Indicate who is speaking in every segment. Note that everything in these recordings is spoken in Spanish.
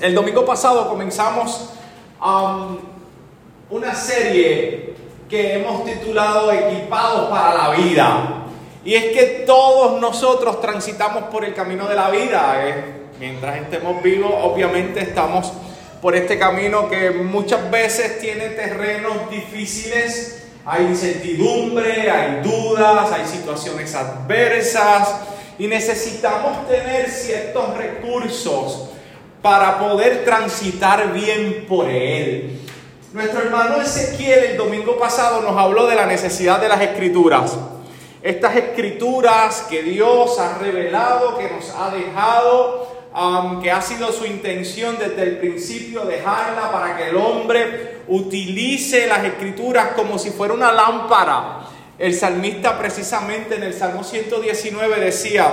Speaker 1: El domingo pasado comenzamos um, una serie que hemos titulado Equipados para la vida. Y es que todos nosotros transitamos por el camino de la vida. ¿eh? Mientras estemos vivos, obviamente estamos por este camino que muchas veces tiene terrenos difíciles. Hay incertidumbre, hay dudas, hay situaciones adversas y necesitamos tener ciertos recursos para poder transitar bien por él. Nuestro hermano Ezequiel el domingo pasado nos habló de la necesidad de las escrituras. Estas escrituras que Dios ha revelado, que nos ha dejado, que ha sido su intención desde el principio dejarla para que el hombre utilice las escrituras como si fuera una lámpara. El salmista precisamente en el Salmo 119 decía,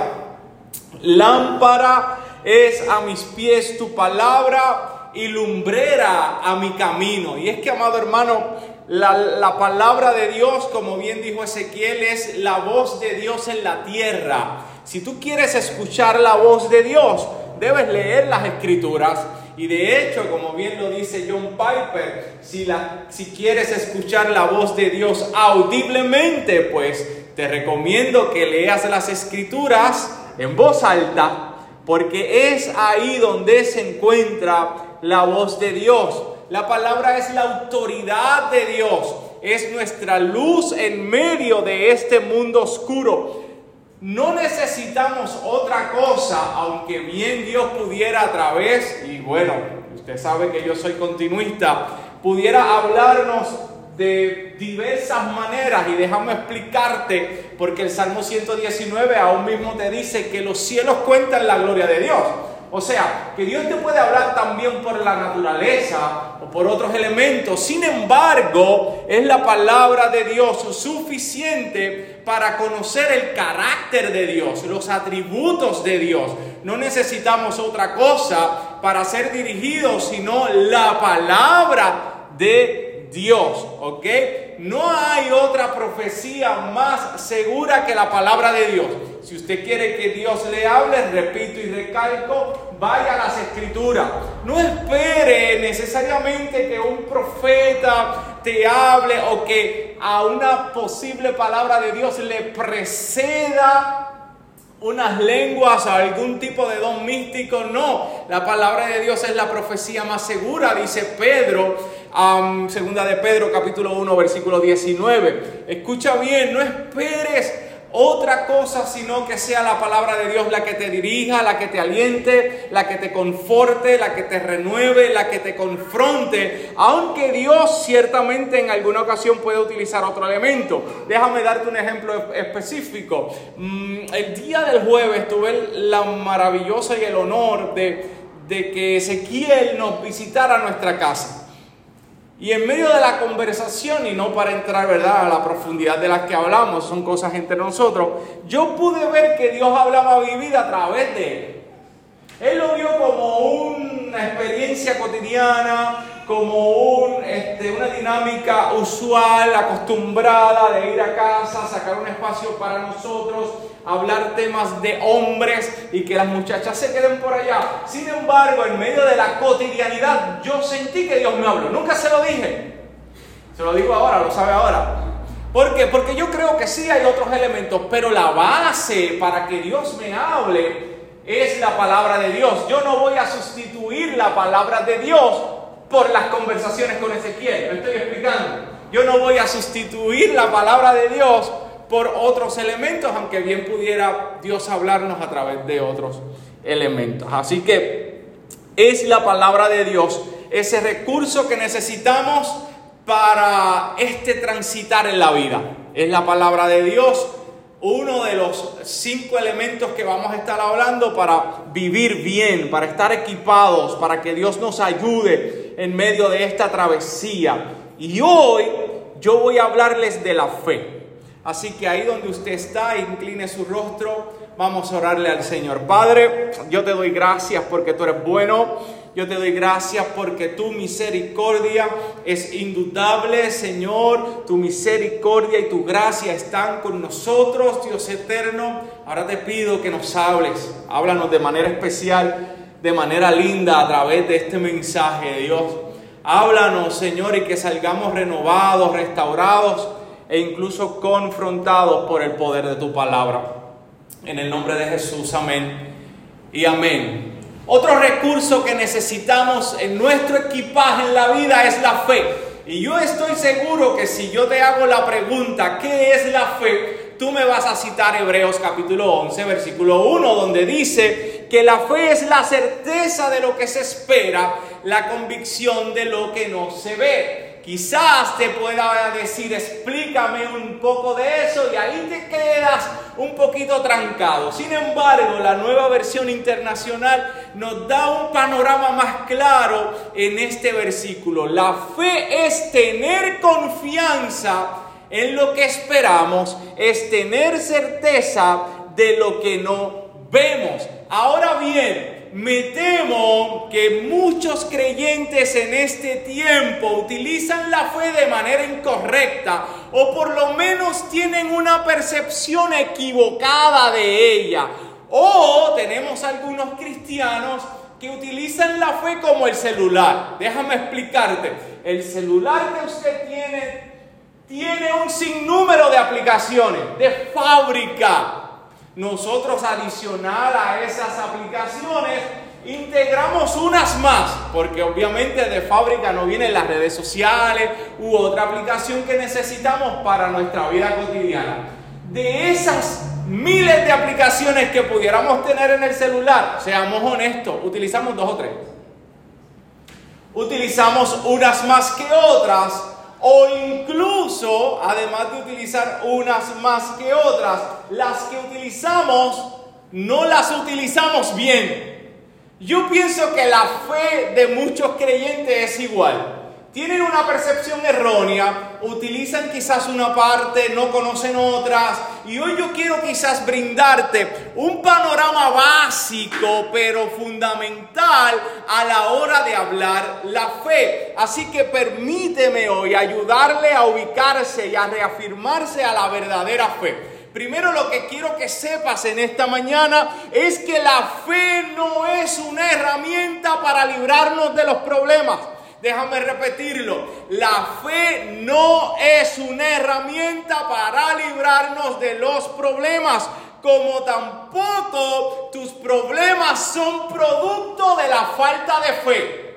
Speaker 1: lámpara es a mis pies tu palabra y lumbrera a mi camino. Y es que, amado hermano, la, la, palabra de Dios, como bien dijo Ezequiel, es la voz de Dios en la tierra. Si tú quieres escuchar la voz de Dios, debes leer las escrituras. Y de hecho, como bien lo dice John Piper, si, la, si quieres escuchar la voz de Dios audiblemente, pues te recomiendo que leas las escrituras en voz alta porque es ahí donde se encuentra la voz de Dios. La palabra es la autoridad de Dios, es nuestra luz en medio de este mundo oscuro. No necesitamos otra cosa, aunque bien Dios pudiera a través, y bueno, usted sabe que yo soy continuista, pudiera hablarnos de diversas maneras y déjame explicarte porque el Salmo 119 aún mismo te dice que los cielos cuentan la gloria de Dios. O sea, que Dios te puede hablar también por la naturaleza o por otros elementos. Sin embargo, es la palabra de Dios suficiente para conocer el carácter de Dios, los atributos de Dios. No necesitamos otra cosa para ser dirigidos, sino la palabra de Dios, ¿ok? No hay otra profecía más segura que la palabra de Dios. Si usted quiere que Dios le hable, repito y recalco, vaya a las escrituras. No espere necesariamente que un profeta te hable o que a una posible palabra de Dios le preceda unas lenguas algún tipo de don místico. No, la palabra de Dios es la profecía más segura, dice Pedro, segunda de Pedro capítulo 1 versículo 19. Escucha bien, no esperes otra cosa sino que sea la palabra de Dios la que te dirija, la que te aliente, la que te conforte, la que te renueve, la que te confronte, aunque Dios ciertamente en alguna ocasión puede utilizar otro elemento. Déjame darte un ejemplo específico. Mm, el día del jueves tuve la maravillosa y el honor de, de que Ezequiel nos visitara nuestra casa. Y en medio de la conversación, y no para entrar ¿verdad? a la profundidad de las que hablamos, son cosas entre nosotros, yo pude ver que Dios hablaba a mi vida a través de él. Él lo vio como una experiencia cotidiana, como un, este, una dinámica usual, acostumbrada de ir a casa, sacar un espacio para nosotros, hablar temas de hombres y que las muchachas se queden por allá. Sin embargo, en medio de la cotidianidad, yo sentí que Dios me habló. Nunca se lo dije. Se lo digo ahora, lo sabe ahora. ¿Por qué? Porque yo creo que sí hay otros elementos, pero la base para que Dios me hable es la palabra de Dios. Yo no voy a sustituir la palabra de Dios por las conversaciones con Ezequiel. ¿Me estoy explicando? Yo no voy a sustituir la palabra de Dios por otros elementos, aunque bien pudiera Dios hablarnos a través de otros elementos. Así que es la palabra de Dios ese recurso que necesitamos para este transitar en la vida. Es la palabra de Dios uno de los cinco elementos que vamos a estar hablando para vivir bien, para estar equipados, para que Dios nos ayude en medio de esta travesía. Y hoy yo voy a hablarles de la fe. Así que ahí donde usted está, incline su rostro, vamos a orarle al Señor. Padre, yo te doy gracias porque tú eres bueno. Yo te doy gracias porque tu misericordia es indudable, Señor. Tu misericordia y tu gracia están con nosotros, Dios eterno. Ahora te pido que nos hables. Háblanos de manera especial de manera linda a través de este mensaje, Dios. Háblanos, Señor, y que salgamos renovados, restaurados e incluso confrontados por el poder de tu palabra. En el nombre de Jesús, amén y amén. Otro recurso que necesitamos en nuestro equipaje en la vida es la fe. Y yo estoy seguro que si yo te hago la pregunta, ¿qué es la fe? Tú me vas a citar Hebreos capítulo 11, versículo 1, donde dice que la fe es la certeza de lo que se espera, la convicción de lo que no se ve. Quizás te pueda decir, explícame un poco de eso y ahí te quedas un poquito trancado. Sin embargo, la nueva versión internacional nos da un panorama más claro en este versículo. La fe es tener confianza en lo que esperamos, es tener certeza de lo que no vemos. Ahora bien, me temo que muchos creyentes en este tiempo utilizan la fe de manera incorrecta o por lo menos tienen una percepción equivocada de ella. O tenemos algunos cristianos que utilizan la fe como el celular. Déjame explicarte. El celular que usted tiene tiene un sinnúmero de aplicaciones de fábrica nosotros adicional a esas aplicaciones integramos unas más, porque obviamente de fábrica no vienen las redes sociales u otra aplicación que necesitamos para nuestra vida cotidiana. De esas miles de aplicaciones que pudiéramos tener en el celular, seamos honestos, utilizamos dos o tres. Utilizamos unas más que otras o incluso, además de utilizar unas más que otras, las que utilizamos no las utilizamos bien. Yo pienso que la fe de muchos creyentes es igual tienen una percepción errónea, utilizan quizás una parte, no conocen otras. Y hoy yo quiero quizás brindarte un panorama básico, pero fundamental a la hora de hablar la fe. Así que permíteme hoy ayudarle a ubicarse y a reafirmarse a la verdadera fe. Primero lo que quiero que sepas en esta mañana es que la fe no es una herramienta para librarnos de los problemas. Déjame repetirlo. La fe no es una herramienta para librarnos de los problemas, como tampoco tus problemas son producto de la falta de fe.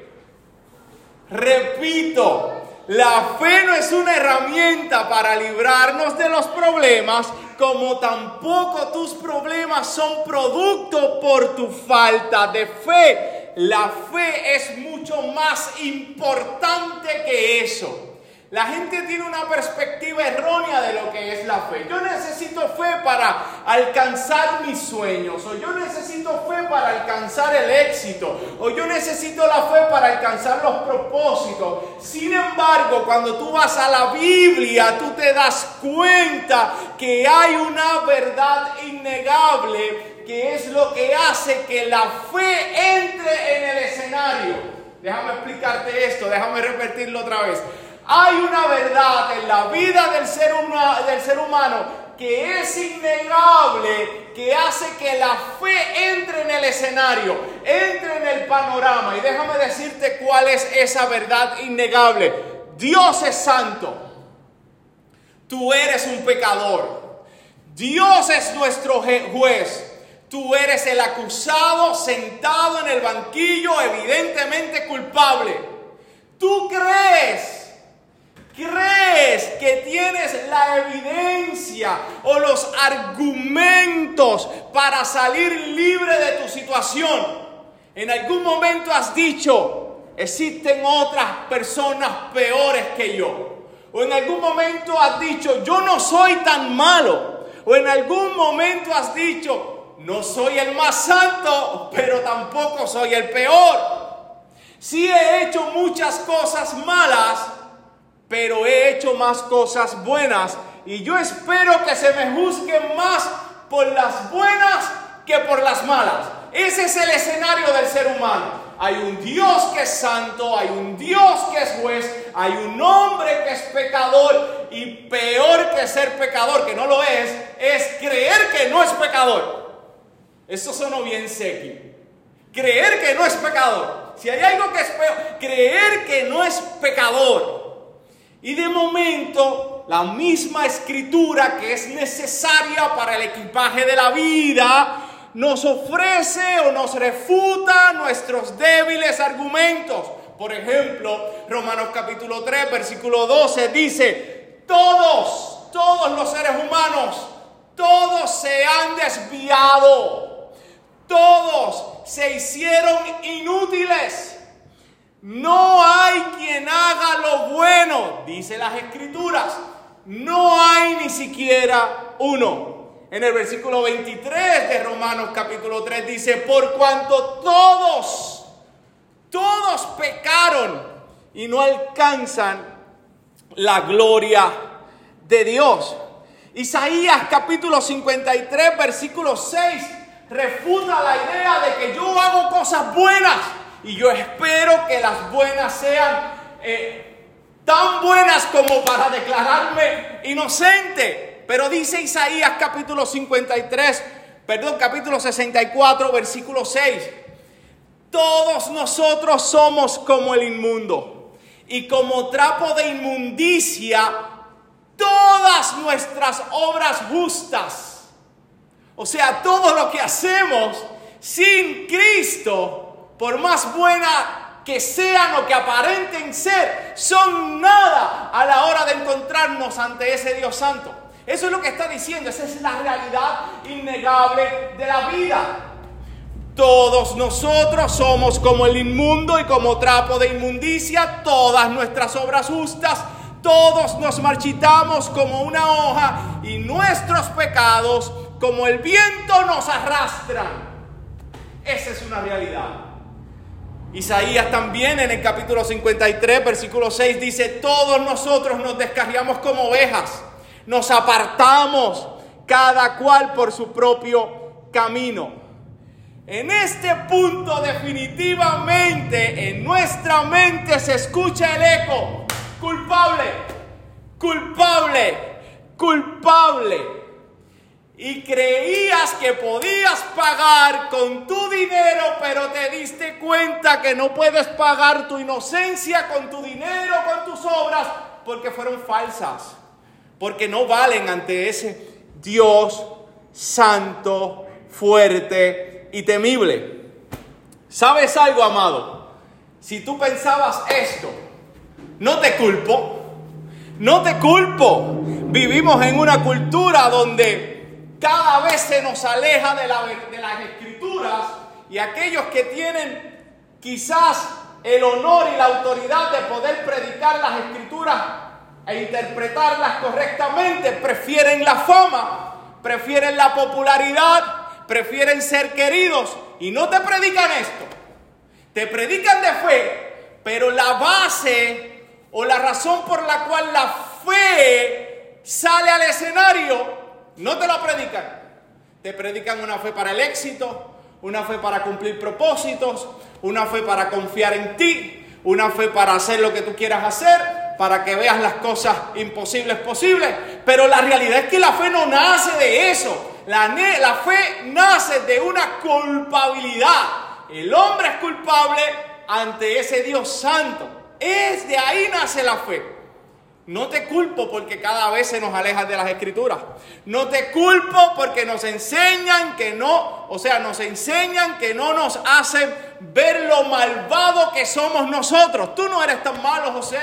Speaker 1: Repito, la fe no es una herramienta para librarnos de los problemas, como tampoco tus problemas son producto por tu falta de fe la fe es mucho más importante que eso. La gente tiene una perspectiva errónea de lo que es la fe. Yo necesito fe para alcanzar mis sueños, o yo necesito fe para alcanzar el éxito, o yo necesito la fe para alcanzar los propósitos. Sin embargo, cuando tú vas a la Biblia, tú te das cuenta que hay una verdad innegable que es lo que hace que la fe entre en el escenario. Déjame explicarte esto, déjame repetirlo otra vez. Hay una verdad en la vida del ser, del ser humano que es innegable, que hace que la fe entre en el escenario, entre en el panorama. Y déjame decirte cuál es esa verdad innegable. Dios es santo. Tú eres un pecador. Dios es nuestro juez. Tú eres el acusado sentado en el banquillo, evidentemente culpable. Tú crees, crees que tienes la evidencia o los argumentos para salir libre de tu situación. En algún momento has dicho, existen otras personas peores que yo. O en algún momento has dicho, yo no soy tan malo. O en algún momento has dicho, no soy el más santo, pero tampoco soy el peor. Sí he hecho muchas cosas malas, pero he hecho más cosas buenas. Y yo espero que se me juzgue más por las buenas que por las malas. Ese es el escenario del ser humano. Hay un Dios que es santo, hay un Dios que es juez, hay un hombre que es pecador y peor que ser pecador, que no lo es, es creer que no es pecador. Eso sonó bien sequi. Creer que no es pecador. Si hay algo que es peor, creer que no es pecador. Y de momento, la misma escritura que es necesaria para el equipaje de la vida, nos ofrece o nos refuta nuestros débiles argumentos. Por ejemplo, Romanos capítulo 3, versículo 12 dice, todos, todos los seres humanos, todos se han desviado, todos se hicieron inútiles. No hay quien haga lo bueno, dice las escrituras. No hay ni siquiera uno. En el versículo 23 de Romanos capítulo 3 dice, por cuanto todos, todos pecaron y no alcanzan la gloria de Dios. Isaías capítulo 53 versículo 6 refuta la idea de que yo hago cosas buenas y yo espero que las buenas sean eh, tan buenas como para declararme inocente. Pero dice Isaías capítulo 53, perdón, capítulo 64, versículo 6. Todos nosotros somos como el inmundo y como trapo de inmundicia todas nuestras obras justas. O sea, todo lo que hacemos sin Cristo, por más buena que sean o que aparenten ser, son nada a la hora de encontrarnos ante ese Dios Santo. Eso es lo que está diciendo, esa es la realidad innegable de la vida. Todos nosotros somos como el inmundo y como trapo de inmundicia, todas nuestras obras justas, todos nos marchitamos como una hoja y nuestros pecados como el viento nos arrastran. Esa es una realidad. Isaías también en el capítulo 53, versículo 6 dice, todos nosotros nos descarriamos como ovejas nos apartamos cada cual por su propio camino. En este punto definitivamente en nuestra mente se escucha el eco, culpable, culpable, culpable. Y creías que podías pagar con tu dinero, pero te diste cuenta que no puedes pagar tu inocencia con tu dinero, con tus obras, porque fueron falsas porque no valen ante ese Dios santo, fuerte y temible. ¿Sabes algo, amado? Si tú pensabas esto, no te culpo, no te culpo. Vivimos en una cultura donde cada vez se nos aleja de, de las escrituras y aquellos que tienen quizás el honor y la autoridad de poder predicar las escrituras e interpretarlas correctamente, prefieren la fama, prefieren la popularidad, prefieren ser queridos y no te predican esto. Te predican de fe, pero la base o la razón por la cual la fe sale al escenario, no te la predican. Te predican una fe para el éxito, una fe para cumplir propósitos, una fe para confiar en ti, una fe para hacer lo que tú quieras hacer, para que veas las cosas imposibles posibles. Pero la realidad es que la fe no nace de eso. La, la fe nace de una culpabilidad. El hombre es culpable ante ese Dios santo. Es de ahí nace la fe. No te culpo porque cada vez se nos aleja de las escrituras. No te culpo porque nos enseñan que no, o sea, nos enseñan que no nos hacen ver lo malvado que somos nosotros. Tú no eres tan malo, José.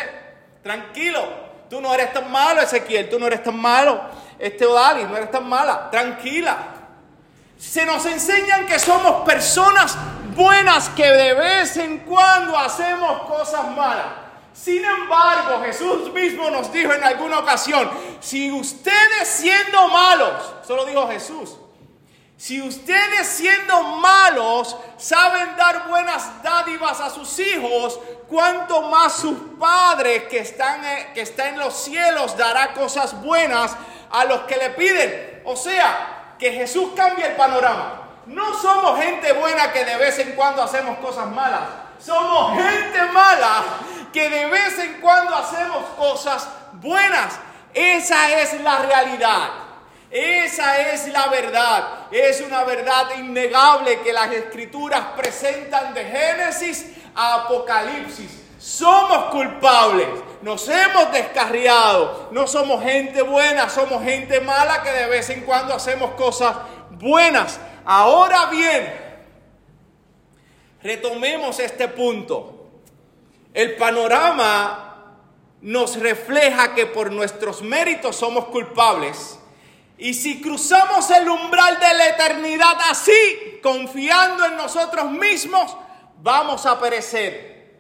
Speaker 1: Tranquilo, tú no eres tan malo, Ezequiel, tú no eres tan malo, este Odalis, no eres tan mala, tranquila. Se nos enseñan que somos personas buenas que de vez en cuando hacemos cosas malas. Sin embargo, Jesús mismo nos dijo en alguna ocasión, si ustedes siendo malos, solo dijo Jesús, si ustedes siendo malos saben dar buenas dádivas a sus hijos, cuánto más sus padres que están, eh, que están en los cielos dará cosas buenas a los que le piden. O sea, que Jesús cambia el panorama. No somos gente buena que de vez en cuando hacemos cosas malas. Somos gente mala que de vez en cuando hacemos cosas buenas. Esa es la realidad. Esa es la verdad. es una verdad innegable que las escrituras presentan de Génesis a Apocalipsis. Somos culpables, nos hemos descarriado, no somos gente buena, somos gente mala que de vez en cuando hacemos cosas buenas. Ahora bien, retomemos este punto. El panorama nos refleja que por nuestros méritos somos culpables. Y si cruzamos el umbral de la eternidad así, confiando en nosotros mismos, vamos a perecer.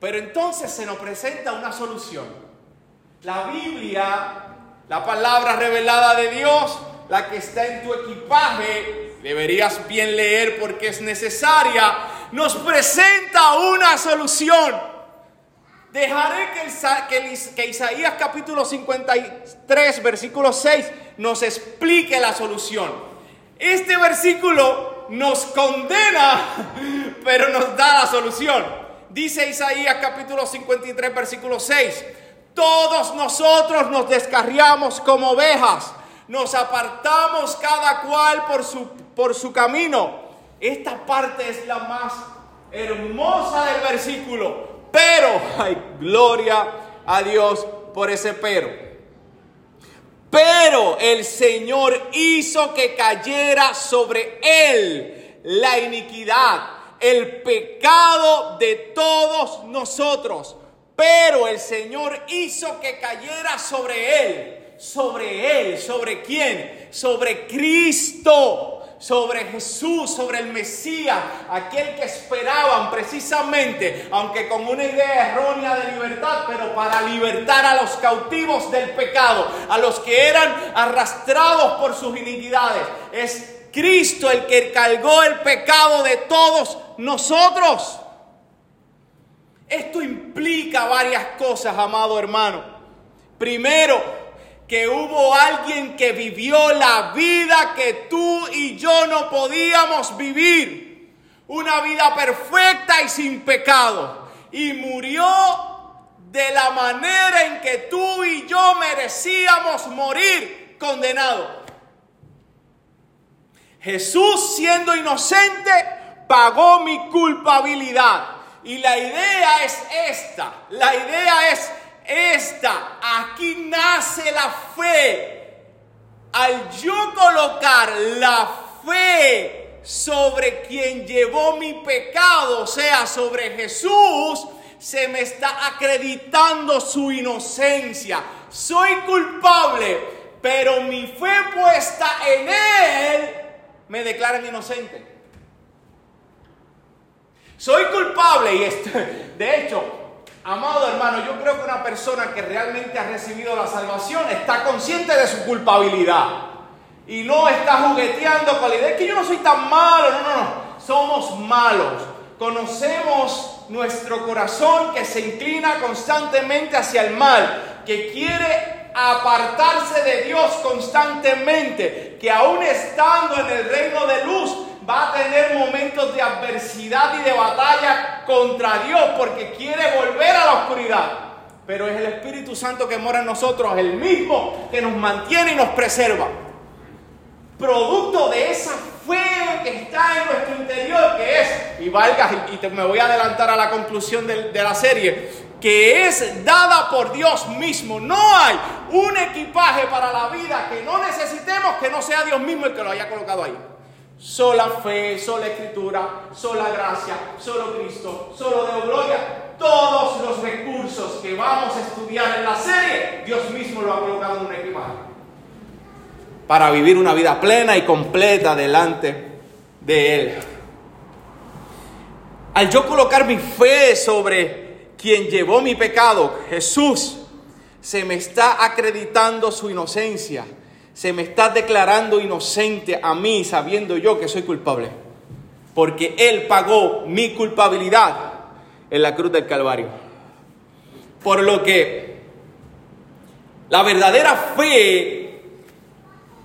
Speaker 1: Pero entonces se nos presenta una solución. La Biblia, la palabra revelada de Dios, la que está en tu equipaje, deberías bien leer porque es necesaria, nos presenta una solución. Dejaré que, que, Isaías capítulo 53, versículo 6, nos explique la solución. Este versículo nos condena, pero nos da la solución. Dice Isaías capítulo 53, versículo 6, todos nosotros nos descarriamos como ovejas nos apartamos cada cual por su, por su camino. Esta parte es la más hermosa del versículo. Pero, hay gloria a Dios por ese pero. Pero el Señor hizo que cayera sobre él la iniquidad, el pecado de todos nosotros. Pero el Señor hizo que cayera sobre él sobre Él. ¿Sobre quién? Sobre Cristo sobre Jesús, sobre el Mesías, aquel que esperaban precisamente, aunque con una idea errónea de libertad, pero para libertar a los cautivos del pecado, a los que eran arrastrados por sus iniquidades. Es Cristo el que cargó el pecado de todos nosotros. Esto implica varias cosas, amado hermano. Primero, que hubo alguien que vivió la vida que tú y yo no podíamos vivir. Una vida perfecta y sin pecado. Y murió de la manera en que tú y yo merecíamos morir condenado. Jesús siendo inocente pagó mi culpabilidad. Y la idea es esta. La idea es esta, aquí nace la fe. Al yo colocar la fe sobre quien llevó mi pecado, o sea, sobre Jesús, se me está acreditando su inocencia. Soy culpable, pero mi fe puesta en Él me declara inocente. Soy culpable y esto, de hecho, Amado hermano, yo creo que una persona que realmente ha recibido la salvación está consciente de su culpabilidad y no está jugueteando con la idea que yo no soy tan malo, no, no, no, somos malos. Conocemos nuestro corazón que se inclina constantemente hacia el mal, que quiere apartarse de Dios constantemente, que aún estando en el reino de luz, va a tener momentos de adversidad y de batalla contra Dios porque quiere volver a la oscuridad. Pero es el Espíritu Santo que mora en nosotros, el mismo que nos mantiene y nos preserva. Producto de esa fe que está en nuestro interior, que es, y valga, y me voy a adelantar a la conclusión de, de la serie, que es dada por Dios mismo. No hay un equipaje para la vida que no necesitemos que no sea Dios mismo el que lo haya colocado ahí. Sola fe, sola escritura, sola gracia, solo Cristo, solo de gloria. Todos los recursos que vamos a estudiar en la serie, Dios mismo lo ha colocado en un equipaje. Para vivir una vida plena y completa delante de Él. Al yo colocar mi fe sobre quien llevó mi pecado, Jesús, se me está acreditando su inocencia se me está declarando inocente a mí sabiendo yo que soy culpable. Porque Él pagó mi culpabilidad en la cruz del Calvario. Por lo que la verdadera fe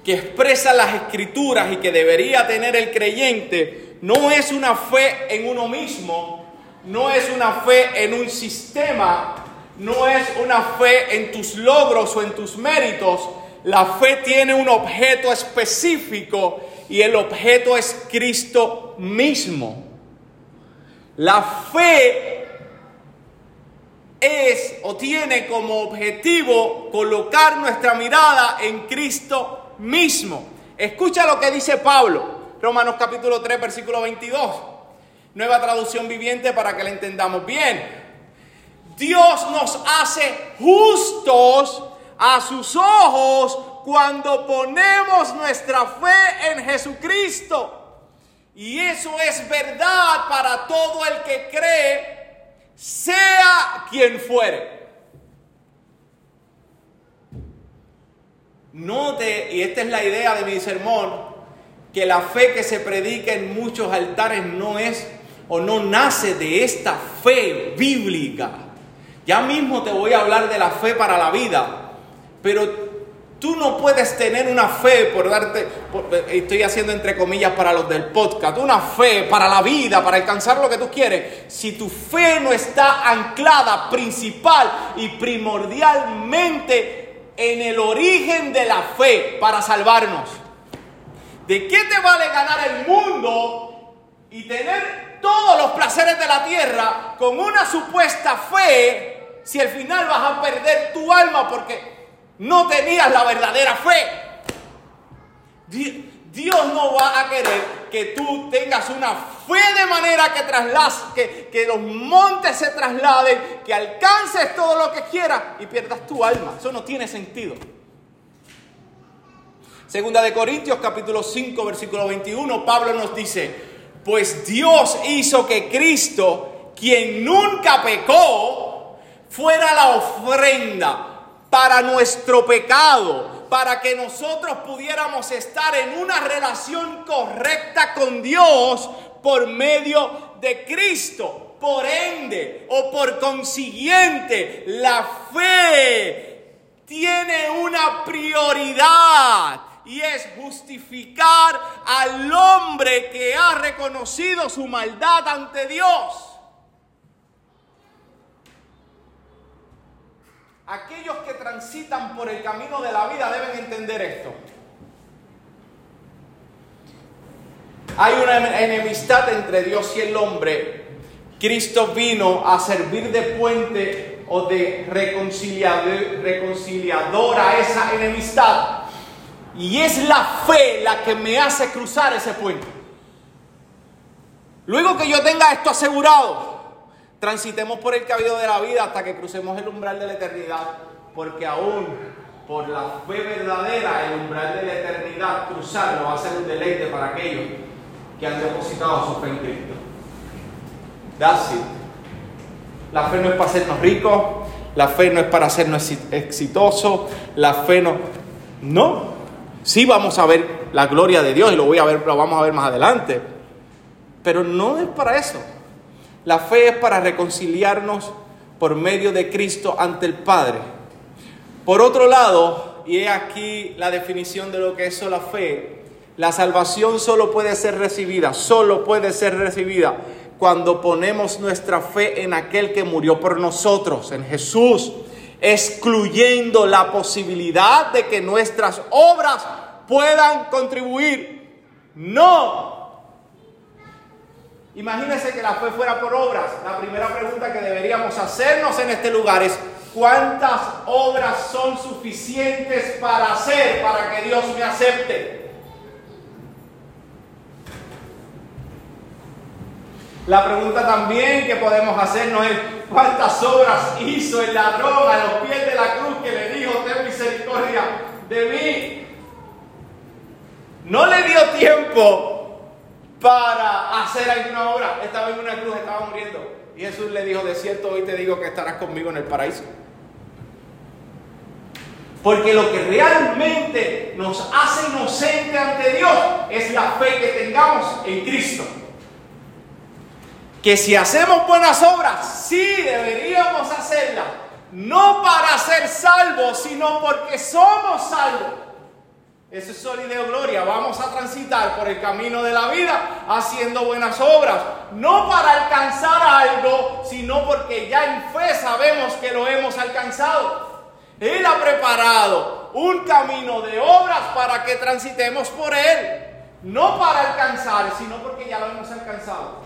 Speaker 1: que expresa las escrituras y que debería tener el creyente no es una fe en uno mismo, no es una fe en un sistema, no es una fe en tus logros o en tus méritos, la fe tiene un objeto específico y el objeto es Cristo mismo. La fe es o tiene como objetivo colocar nuestra mirada en Cristo mismo. Escucha lo que dice Pablo, Romanos capítulo 3, versículo 22. Nueva traducción viviente para que la entendamos bien. Dios nos hace justos a sus ojos cuando ponemos nuestra fe en Jesucristo. Y eso es verdad para todo el que cree, sea quien fuere. Note, y esta es la idea de mi sermón, que la fe que se predica en muchos altares no es o no nace de esta fe bíblica. Ya mismo te voy a hablar de la fe para la vida, pero Tú no puedes tener una fe por darte, estoy haciendo entre comillas para los del podcast, una fe para la vida, para alcanzar lo que tú quieres, si tu fe no está anclada principal y primordialmente en el origen de la fe para salvarnos. ¿De qué te vale ganar el mundo y tener todos los placeres de la tierra con una supuesta fe si al final vas a perder tu alma porque no tenías la verdadera fe. Dios no va a querer que tú tengas una fe de manera que, tras que, que los montes se trasladen, que alcances todo lo que quieras y pierdas tu alma. Eso no tiene sentido. Segunda de Corintios capítulo 5 versículo 21, Pablo nos dice, pues Dios hizo que Cristo, quien nunca pecó, fuera la ofrenda para nuestro pecado, para que nosotros pudiéramos estar en una relación correcta con Dios por medio de Cristo. Por ende o por consiguiente, la fe tiene una prioridad y es justificar al hombre que ha reconocido su maldad ante Dios. Aquellos que transitan por el camino de la vida deben entender esto. Hay una enemistad entre Dios y el hombre. Cristo vino a servir de puente o de reconciliador, a esa enemistad. Y es la fe la que me hace cruzar ese puente. Luego que yo tenga esto asegurado, transitemos por el camino de la vida hasta que crucemos el umbral de la eternidad, porque aún por la fe verdadera, el umbral de la eternidad, cruzarlo va a ser un deleite para aquellos que han depositado su fe en Cristo. That's La fe no es para hacernos ricos, la fe no es para hacernos exitosos, la fe no. No. Sí vamos a ver la gloria de Dios y lo voy a ver, lo vamos a ver más adelante. Pero no es para eso. La fe es para reconciliarnos por medio de Cristo ante el Padre. Por otro lado, y he aquí la definición de lo que es la fe, la salvación solo puede ser recibida, solo puede ser recibida cuando ponemos nuestra fe en aquel que murió por nosotros, en Jesús, excluyendo la posibilidad de que nuestras obras puedan contribuir. No, Imagínense que la fe fuera por obras. La primera pregunta que deberíamos hacernos en este lugar es, ¿cuántas obras son suficientes para hacer, para que Dios me acepte? La pregunta también que podemos hacernos es, ¿cuántas obras hizo el ladrón a los pies de la cruz que le dijo, ten misericordia de mí? No le dio tiempo para hacer alguna obra. Estaba en una cruz, estaba muriendo. Y Jesús le dijo, de cierto hoy te digo que estarás conmigo en el paraíso. Porque lo que realmente nos hace inocente ante Dios es la fe que tengamos en Cristo. Que si hacemos buenas obras, sí deberíamos hacerlas. No para ser salvos, sino porque somos salvos. Eso es solideo gloria. Vamos a transitar por el camino de la vida haciendo buenas obras. No para alcanzar algo, sino porque ya en fe sabemos que lo hemos alcanzado. Él ha preparado un camino de obras para que transitemos por él. no para alcanzar, sino porque ya lo hemos alcanzado.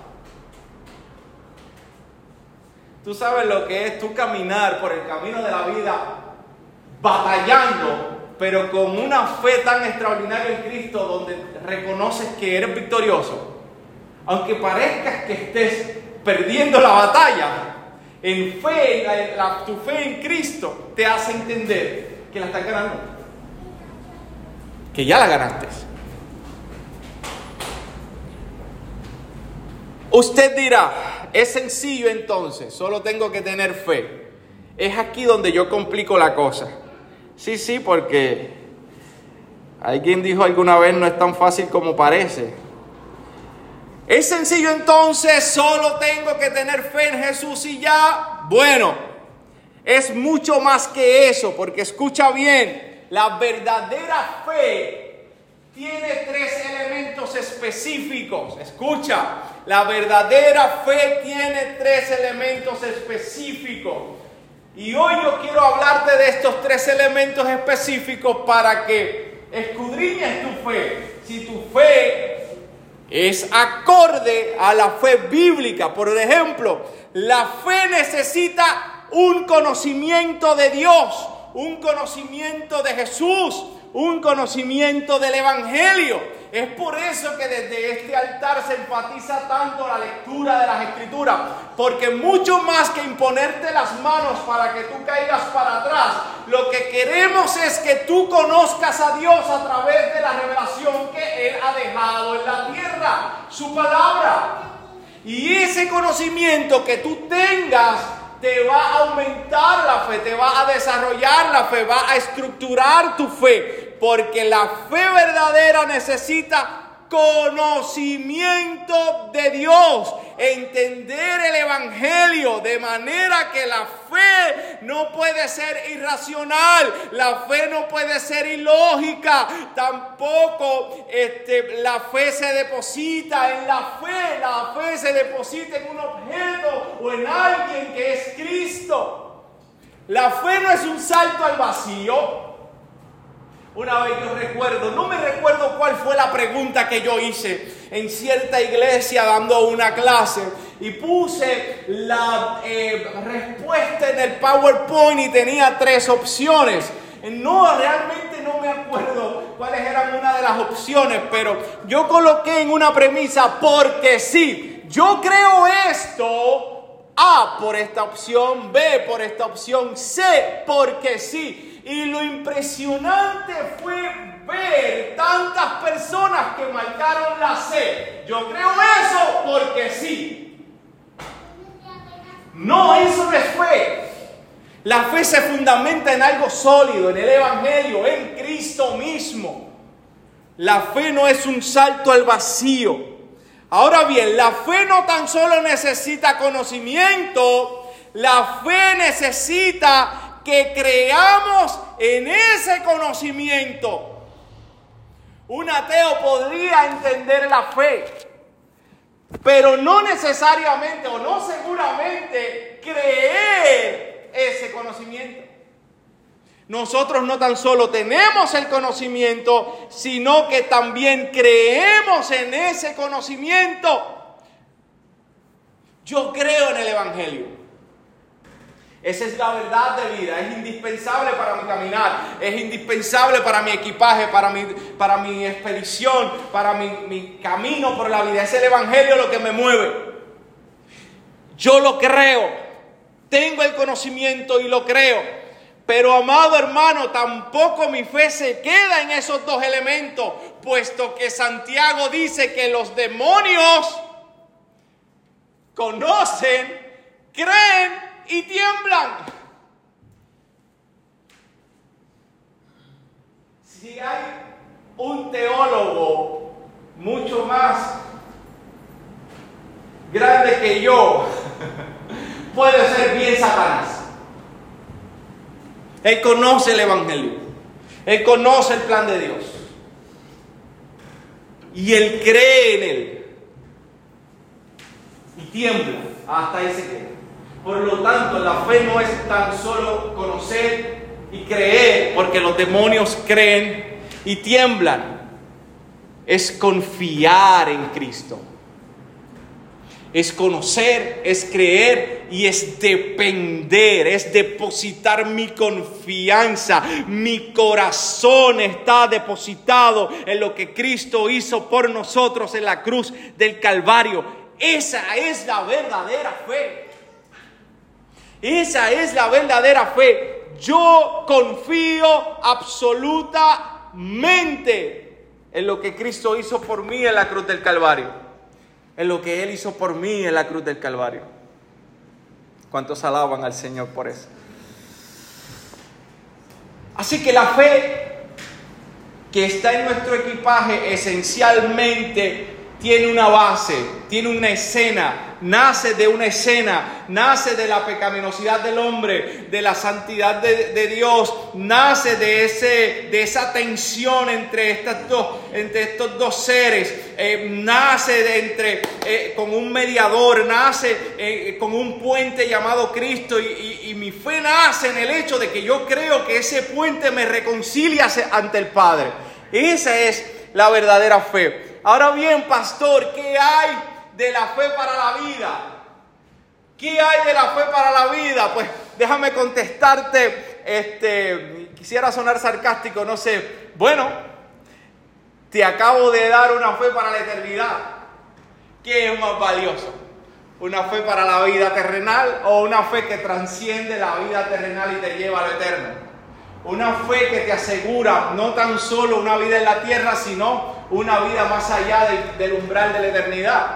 Speaker 1: Tú sabes lo que es tú caminar por el camino de la vida batallando, pero con una fe tan extraordinaria en Cristo donde reconoces que eres victorioso. Aunque parezcas que estés perdiendo la batalla, en fe, tu fe en Cristo te hace entender que la estás ganando. Que ya la ganaste. Usted dirá, es sencillo entonces, solo tengo que tener fe. Es aquí donde yo complico la cosa. Sí, sí, porque alguien dijo alguna vez no es tan fácil como parece. Es sencillo entonces, solo tengo que tener fe en Jesús y ya. Bueno, es mucho más que eso, porque escucha bien, la verdadera fe tiene tres elementos específicos. Escucha, la verdadera fe tiene tres elementos específicos. Y hoy yo quiero hablarte de estos tres elementos específicos para que escudriñes tu fe. Si tu fe es acorde a la fe bíblica, por ejemplo, la fe necesita un conocimiento de Dios, un conocimiento de Jesús, un conocimiento del Evangelio. Es por eso que desde este altar se enfatiza tanto la lectura de las escrituras, porque mucho más que imponerte las manos para que tú caigas para atrás, lo que queremos es que tú conozcas a Dios a través de la revelación que Él ha dejado en la tierra, su palabra. Y ese conocimiento que tú tengas te va a aumentar la fe, te va a desarrollar la fe, va a estructurar tu fe porque la fe verdadera necesita conocimiento de Dios, entender el Evangelio, de manera que la fe no puede ser irracional, la fe no puede ser ilógica, tampoco este, la fe se deposita en la fe, la fe se deposita en un objeto o en alguien que es Cristo. La fe no es un salto al vacío, una vez yo recuerdo, no me recuerdo cuál fue la pregunta que yo hice en cierta iglesia dando una clase y puse la eh, respuesta en el PowerPoint y tenía tres opciones. No, realmente no me acuerdo cuáles eran una de las opciones, pero yo coloqué en una premisa porque sí, yo creo esto, A por esta opción, B por esta opción, C porque sí. Y lo impresionante fue ver tantas personas que marcaron la C. Yo creo eso porque sí. No, eso no es fe. La fe se fundamenta en algo sólido, en el Evangelio, en Cristo mismo. La fe no es un salto al vacío. Ahora bien, la fe no tan solo necesita conocimiento, la fe necesita que creamos en ese conocimiento. Un ateo podría entender la fe, pero no necesariamente o no seguramente creer ese conocimiento. Nosotros no tan solo tenemos el conocimiento, sino que también creemos en ese conocimiento. Yo creo en el Evangelio. Esa es la verdad de vida, es indispensable para mi caminar, es indispensable para mi equipaje, para mi, para mi expedición, para mi, mi camino por la vida. Es el Evangelio lo que me mueve. Yo lo creo, tengo el conocimiento y lo creo. Pero amado hermano, tampoco mi fe se queda en esos dos elementos, puesto que Santiago dice que los demonios conocen, creen y tiemblan. Si hay un teólogo mucho más grande que yo, puede ser bien Satanás. Él conoce el Evangelio. Él conoce el plan de Dios. Y él cree en él. Y tiembla. Hasta ahí se. Por lo tanto, la fe no es tan solo conocer y creer, porque los demonios creen y tiemblan. es confiar en Cristo. Es conocer, es creer y es depender, es depositar mi confianza. Mi corazón está depositado en lo que Cristo hizo por nosotros en la cruz del Calvario. Esa es la verdadera fe. Esa es la verdadera fe. Yo confío absolutamente en lo que Cristo hizo por mí en la cruz del Calvario en lo que Él hizo por mí en la cruz del Calvario. ¿Cuántos alaban al Señor por eso? Así que la fe que está en nuestro equipaje esencialmente tiene una base, tiene una escena, nace de una escena, nace de la pecaminosidad del hombre, de la santidad de, Dios, nace de, ese, de esa tensión entre, estas dos, entre estos dos seres, eh, nace de entre, eh, con un mediador, nace eh, con un puente llamado Cristo y, y mi fe nace en el hecho de que yo creo que ese puente me reconcilia ante el Padre. Esa es la verdadera fe. Ahora bien, pastor, ¿qué hay? de la fe para la vida. ¿Qué hay de la fe para la vida? Pues déjame contestarte, este, quisiera sonar sarcástico, no sé. Bueno, te acabo de dar una fe para la eternidad. ¿Qué es más valioso? ¿Una fe para la vida terrenal o una fe que transciende la vida terrenal y te lleva a lo eterno? Una fe que te asegura no tan solo una vida en la tierra, sino una vida más allá del umbral de la eternidad.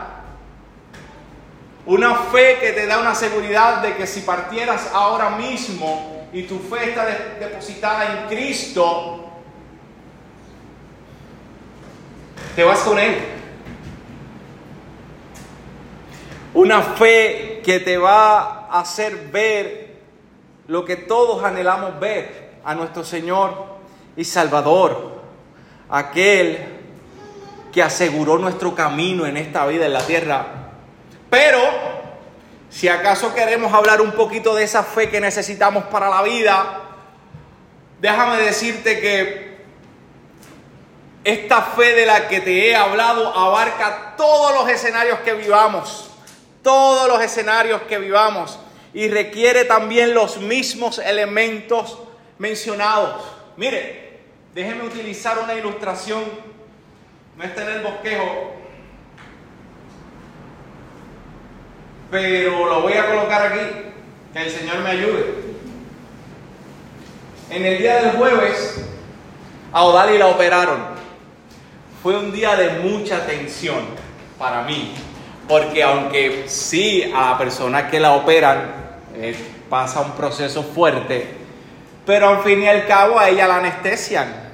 Speaker 1: Una fe que te da una seguridad de que si partieras ahora mismo y tu fe está depositada en Cristo, te vas con Él. Una fe que te va a hacer ver lo que todos anhelamos ver a nuestro Señor y Salvador, aquel que aseguró nuestro camino en esta vida en la tierra. Pero, si acaso queremos hablar un poquito de esa fe que necesitamos para la vida, déjame decirte que esta fe de la que te he hablado abarca todos los escenarios que vivamos, todos los escenarios que vivamos y requiere también los mismos elementos mencionados. Mire, déjeme utilizar una ilustración, no está en el bosquejo, pero lo voy a colocar aquí, que el Señor me ayude. En el día del jueves, a Odali la operaron. Fue un día de mucha tensión para mí, porque aunque sí a la persona que la operan eh, pasa un proceso fuerte, pero al fin y al cabo a ella la anestesian.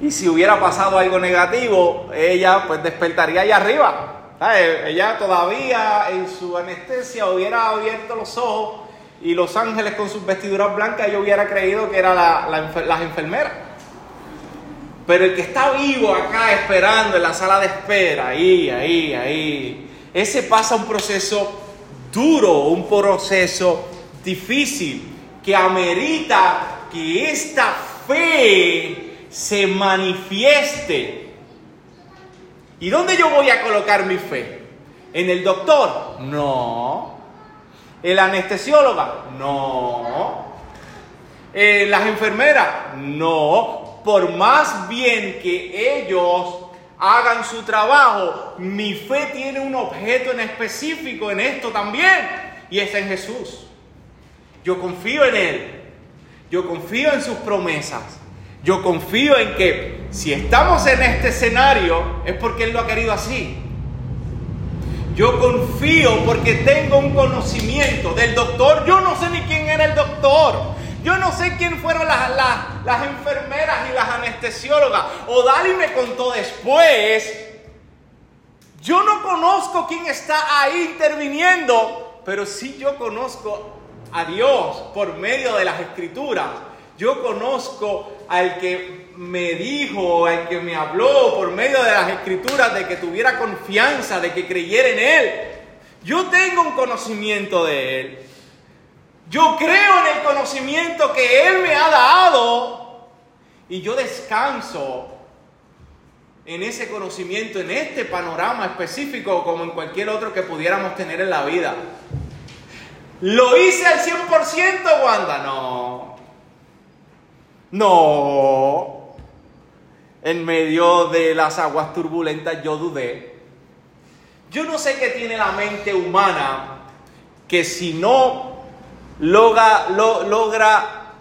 Speaker 1: Y si hubiera pasado algo negativo, ella pues despertaría allá arriba. Ella todavía en su anestesia hubiera abierto los ojos y los ángeles con sus vestiduras blancas yo hubiera creído que eran las enfermeras. Pero el que está vivo acá esperando en la sala de espera, ahí, ahí, ahí, ese pasa un proceso duro, un proceso difícil que amerita que esta fe se manifieste ¿Y dónde yo voy a colocar mi fe? ¿En el doctor? No. ¿En la anestesióloga? No. ¿En las enfermeras? No. Por más bien que ellos hagan su trabajo, mi fe tiene un objeto en específico en esto también. Y es en Jesús. Yo confío en Él. Yo confío en sus promesas. Yo confío en que si estamos en este escenario es porque Él lo ha querido así. Yo confío porque tengo un conocimiento del doctor. Yo no sé ni quién era el doctor. Yo no sé quién fueron las, las, enfermeras y las anestesiólogas. O Dali me contó después. Yo no conozco quién está ahí interviniendo, pero sí yo conozco a Dios por medio de las escrituras. Yo conozco al que me dijo, al que me habló por medio de las escrituras de que tuviera confianza, de que creyera en Él. Yo tengo un conocimiento de Él. Yo creo en el conocimiento que Él me ha dado y yo descanso en ese conocimiento, en este panorama específico, como en cualquier otro que pudiéramos tener en la vida. ¿Lo hice al 100%, Wanda? No. No. En medio de las aguas turbulentas yo dudé. Yo no sé qué tiene la mente humana que si no logra, logra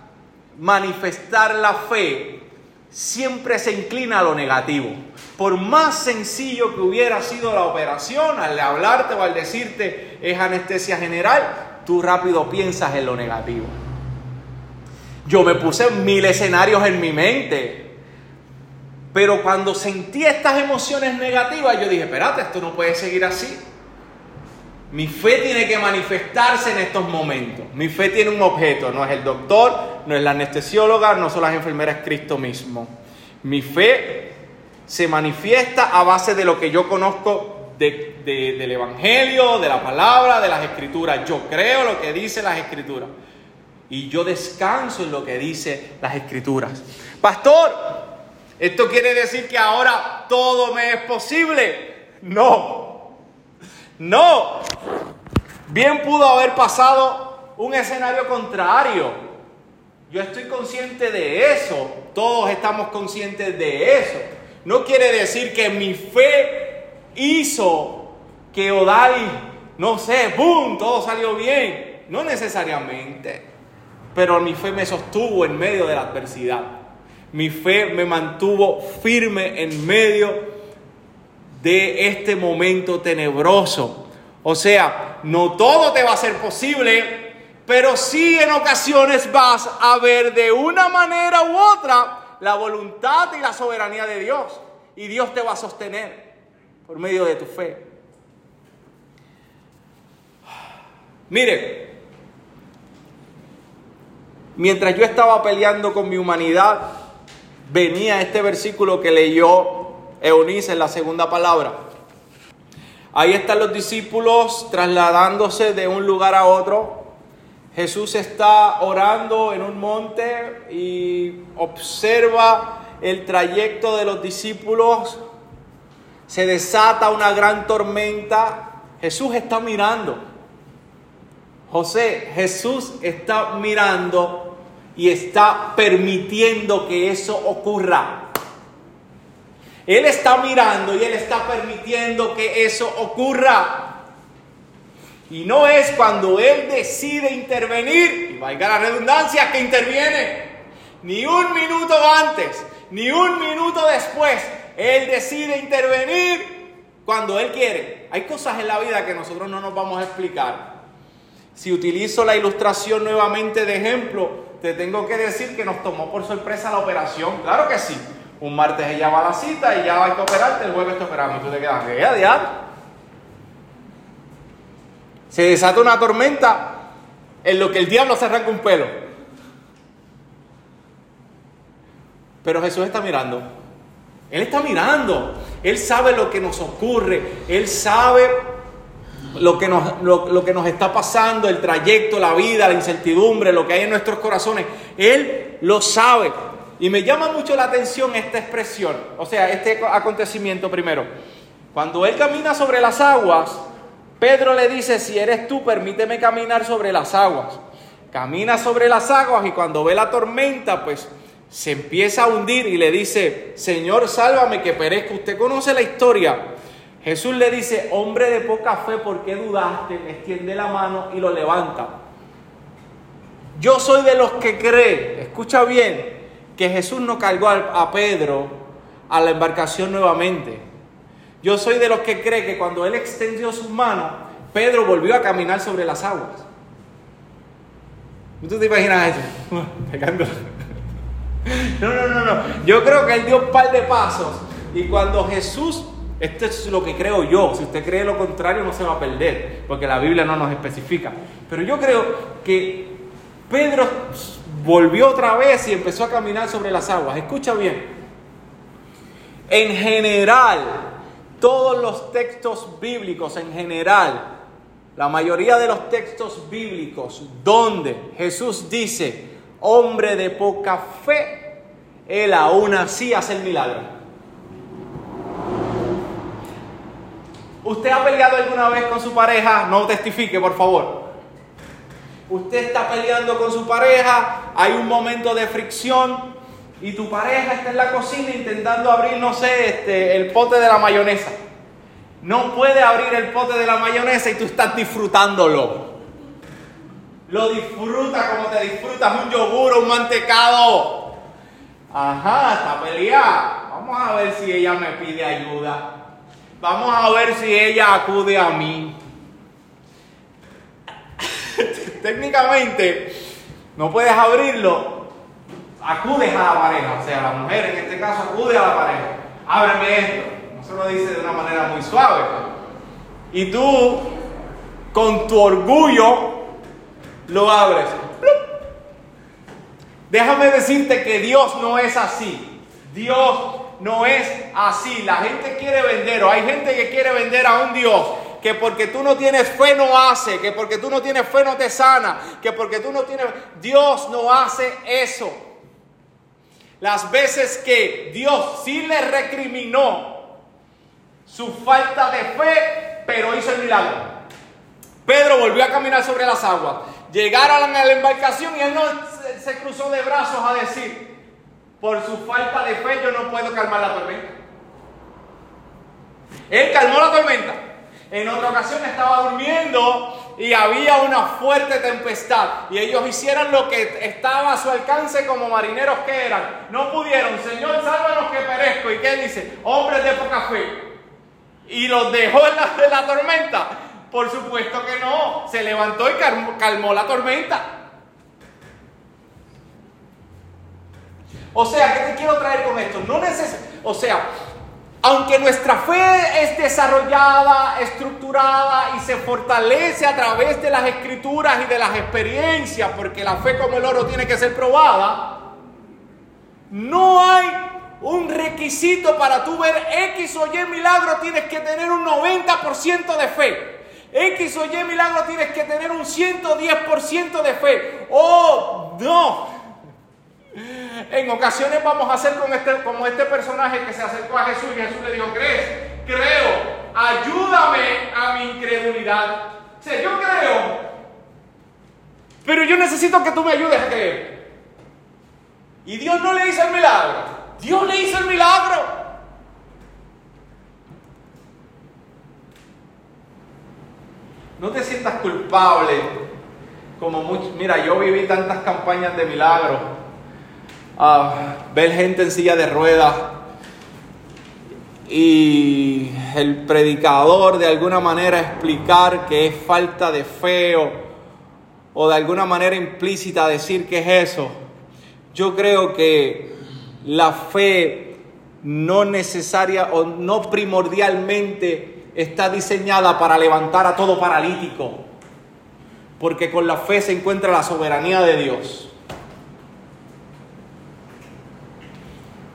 Speaker 1: manifestar la fe, siempre se inclina a lo negativo. Por más sencillo que hubiera sido la operación, al hablarte o al decirte es anestesia general, tú rápido piensas en lo negativo. Yo me puse mil escenarios en mi mente, pero cuando sentí estas emociones negativas, yo dije, espérate, esto no puede seguir así. Mi fe tiene que manifestarse en estos momentos. Mi fe tiene un objeto, no es el doctor, no es la anestesióloga, no son las enfermeras, es Cristo mismo. Mi fe se manifiesta a base de lo que yo conozco del Evangelio, de la palabra, de las escrituras. Yo creo lo que dice las escrituras. Y yo descanso en lo que dice las escrituras. Pastor, ¿esto quiere decir que ahora todo me es posible? No, no, bien pudo haber pasado un escenario contrario. Yo estoy consciente de eso, todos estamos conscientes de eso. No quiere decir que mi fe hizo que Odai, no sé, ¡boom!, todo salió bien. No necesariamente, pero mi fe me sostuvo en medio de la adversidad. Mi fe me mantuvo firme en medio de este momento tenebroso. O sea, no todo te va a ser posible, pero sí en ocasiones vas a ver de una manera u otra la voluntad y la soberanía de Dios. Y Dios te va a sostener por medio de tu fe. Mire, mientras yo estaba peleando con mi humanidad, venía este versículo que leyó Eunice en la segunda palabra. Ahí están los discípulos trasladándose de un lugar a otro. Jesús está orando en un monte y observa el trayecto de los discípulos. Se desata una gran tormenta. Jesús está mirando. José, Jesús está mirando y está permitiendo que eso ocurra. Él está mirando y Él está permitiendo que eso ocurra. Y no es cuando Él decide intervenir, y valga la redundancia, que interviene. Ni un minuto antes, ni un minuto después. Él decide intervenir cuando Él quiere. Hay cosas en la vida que nosotros no nos vamos a explicar. Si utilizo la ilustración nuevamente de ejemplo, te tengo que decir que nos tomó por sorpresa la operación. Claro que sí. Un martes ella va a la cita y ya hay que operarte, el jueves te operamos. Tú te quedas, ¿qué? diablo? Se desata una tormenta en lo que el diablo se arranca un pelo. Pero Jesús está mirando. Él está mirando. Él sabe lo que nos ocurre. Él sabe lo que, nos, lo que nos está pasando, el trayecto, la vida, la incertidumbre, lo que hay en nuestros corazones. Él lo sabe. Y me llama mucho la atención esta expresión, o sea, este acontecimiento primero. Cuando él camina sobre las aguas, Pedro le dice, si eres tú, permíteme caminar sobre las aguas. Camina sobre las aguas y cuando ve la tormenta, pues se empieza a hundir y le dice, Señor, sálvame que perezco. Usted conoce la historia. Jesús le dice, hombre de poca fe, ¿por qué dudaste? extiende la mano y lo levanta. Yo soy de los que cree, escucha bien, que Jesús no cargó a, Pedro a la embarcación nuevamente. Yo soy de los que cree que cuando él extendió sus manos, Pedro volvió a caminar sobre las aguas. ¿Tú te imaginas eso? No, no, no, no. Yo creo que él dio un par de pasos y cuando Jesús, esto es lo que creo yo, si usted cree lo contrario no se va a perder, porque la Biblia no nos especifica. Pero yo creo que Pedro volvió otra vez y empezó a caminar sobre las aguas. Escucha bien. En general, todos los textos bíblicos, en general, la mayoría de los textos bíblicos donde Jesús dice, hombre de poca fe, él aún así hace el milagro. ¿Usted ha peleado alguna vez con su pareja? No testifique, por favor. Usted está peleando con su pareja, hay un momento de fricción y tu pareja está en la cocina intentando abrir, no sé, este, el pote de la mayonesa. No puede abrir el pote de la mayonesa y tú estás disfrutándolo. Lo disfruta como te disfrutas un yogur o un mantecado. Ajá, está peleada. Vamos a ver si ella me pide ayuda. Vamos a ver si ella acude a mí. Técnicamente, no puedes abrirlo. Acudes a la pareja. O sea, la mujer en este caso acude a la pareja. Ábreme esto. No se lo dice de una manera muy suave. Y tú, con tu orgullo, lo abres. Déjame decirte que Dios no es así. Dios no es así. La gente quiere vender, o hay gente que quiere vender a un Dios que porque tú no tienes fe no hace, que porque tú no tienes fe no te sana, que porque tú no tienes... Dios no hace eso. Las veces que Dios sí le recriminó su falta de fe, pero hizo el milagro. Pedro volvió a caminar sobre las aguas. Llegaron a la embarcación y él no se cruzó de brazos a decir, por su falta de fe yo no puedo calmar la tormenta. Él calmó la tormenta. En otra ocasión estaba durmiendo y había una fuerte tempestad. Y ellos hicieron lo que estaba a su alcance como marineros que eran. No pudieron, Señor, sálvanos que perezco. ¿Y qué dice? Hombres de poca fe. Y los dejó en la, la tormenta. Por supuesto que no. Se levantó y calmó, la tormenta. O sea, ¿qué te quiero traer con esto? No neces o sea, aunque nuestra fe es desarrollada, estructurada y se fortalece a través de las escrituras y de las experiencias, porque la fe como el oro tiene que ser probada, no hay un requisito para tú ver X o Y milagro, tienes que tener un 90% de fe. X o Y milagro tienes que tener un 110% de fe. Oh, no. En ocasiones vamos a hacer con este, como este personaje que se acercó a Jesús y Jesús le dijo, ¿crees? Creo, ayúdame a mi incredulidad. O sea, yo creo, pero yo necesito que tú me ayudes a creer. Y Dios no le hizo el milagro. Dios le hizo el milagro. No te sientas culpable. Como mucho, mira, yo viví tantas campañas de milagros ver gente en silla de ruedas y el predicador de alguna manera explicar que es falta de fe o, o de alguna manera implícita decir que es eso. Yo creo que la fe no necesaria o no primordialmente está diseñada para levantar a todo paralítico, porque con la fe se encuentra la soberanía de Dios.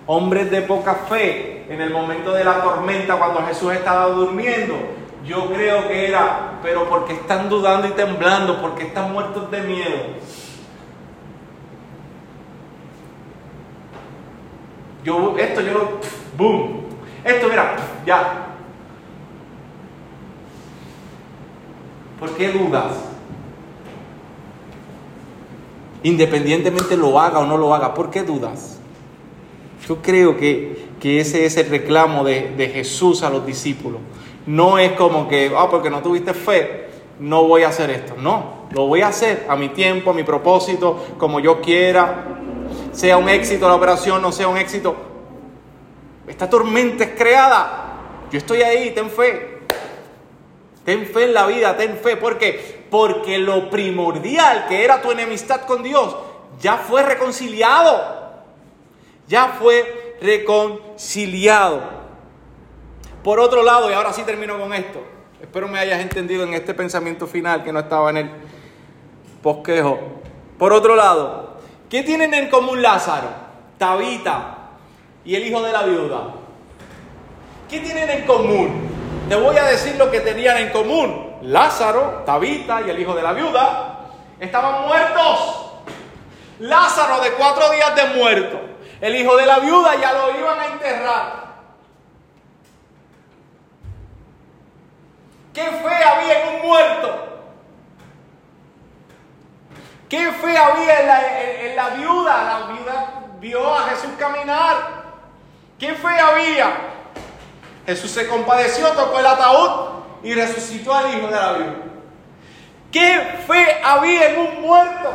Speaker 1: hombres de poca fe en el momento de la tormenta cuando Jesús estaba durmiendo. Yo creo que era, pero porque están dudando y temblando, porque están muertos de miedo. Yo, esto yo lo, boom, esto mira, ya. ¿Por qué dudas? Independientemente lo haga o no lo haga, ¿por qué dudas? Yo creo que, ese es el reclamo de, Jesús a los discípulos. No es como que, ah, porque no tuviste fe, no voy a hacer esto. No, lo voy a hacer a mi tiempo, a mi propósito, como yo quiera. Sea un éxito la operación, no sea un éxito. Esta tormenta es creada. Yo estoy ahí, ten fe. Ten fe en la vida, ten fe. ¿Por qué? Porque lo primordial que era tu enemistad con Dios ya fue reconciliado ya fue reconciliado. Por otro lado, y ahora sí termino con esto, espero me hayas entendido en este pensamiento final que no estaba en el bosquejo. Por otro lado, ¿qué tienen en común Lázaro, Tabita y el hijo de la viuda? ¿Qué tienen en común? Te voy a decir lo que tenían en común. Lázaro, Tabita y el hijo de la viuda estaban muertos. Lázaro de cuatro días de muerto. El hijo de la viuda ya lo iban a enterrar. ¿Qué fe había en un muerto? ¿Qué fe había en la, viuda? La viuda vio a Jesús caminar. ¿Qué fe había? Jesús se compadeció, tocó el ataúd y resucitó al hijo de la viuda. ¿Qué fe había en un muerto?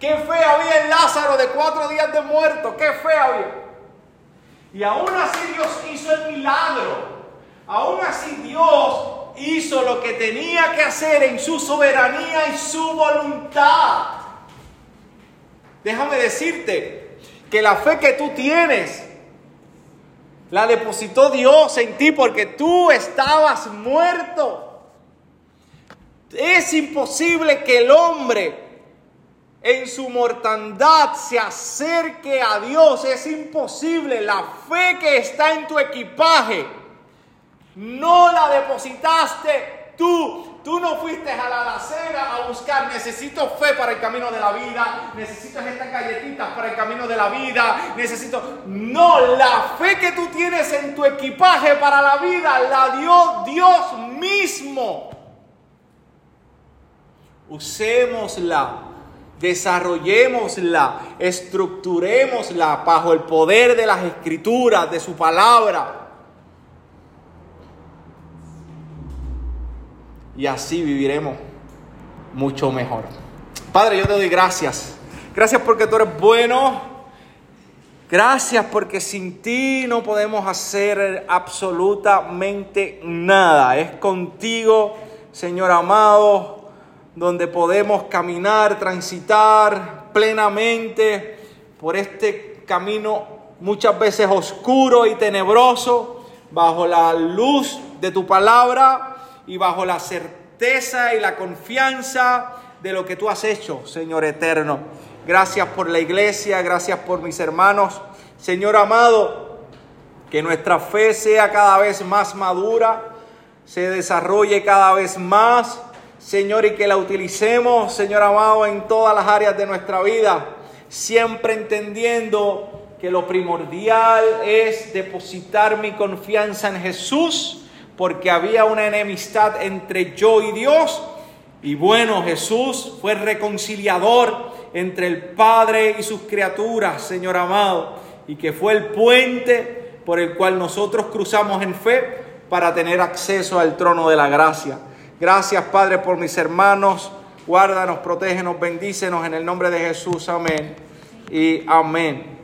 Speaker 1: ¿Qué fe había en Lázaro de cuatro días de muerto? ¿Qué fe había? Y aún así Dios hizo el milagro. Aún así Dios hizo lo que tenía que hacer en su soberanía y su voluntad. Déjame decirte que la fe que tú tienes la depositó Dios en ti porque tú estabas muerto. Es imposible que el hombre en su mortandad se acerque a Dios. Es imposible. La fe que está en tu equipaje no la depositaste tú. Tú no fuiste a la alacena a buscar, necesito fe para el camino de la vida, necesito estas galletitas para el camino de la vida, necesito... No, la fe que tú tienes en tu equipaje para la vida la dio Dios mismo. Usémosla, desarrollémosla, estructurémosla bajo el poder de las escrituras, de su palabra. Y así viviremos mucho mejor. Padre, yo te doy gracias. Gracias porque tú eres bueno. Gracias porque sin ti no podemos hacer absolutamente nada. Es contigo, Señor amado, donde podemos caminar, transitar plenamente por este camino muchas veces oscuro y tenebroso, bajo la luz de tu palabra y bajo la certeza y la confianza de lo que tú has hecho, Señor eterno. Gracias por la iglesia, gracias por mis hermanos. Señor amado, que nuestra fe sea cada vez más madura, se desarrolle cada vez más, Señor, y que la utilicemos, Señor amado, en todas las áreas de nuestra vida, siempre entendiendo que lo primordial es depositar mi confianza en Jesús porque había una enemistad entre yo y Dios. Y bueno, Jesús fue reconciliador entre el Padre y sus criaturas, Señor amado, y que fue el puente por el cual nosotros cruzamos en fe para tener acceso al trono de la gracia. Gracias, Padre, por mis hermanos. Guárdanos, protégenos, bendícenos en el nombre de Jesús. Amén. Y amén.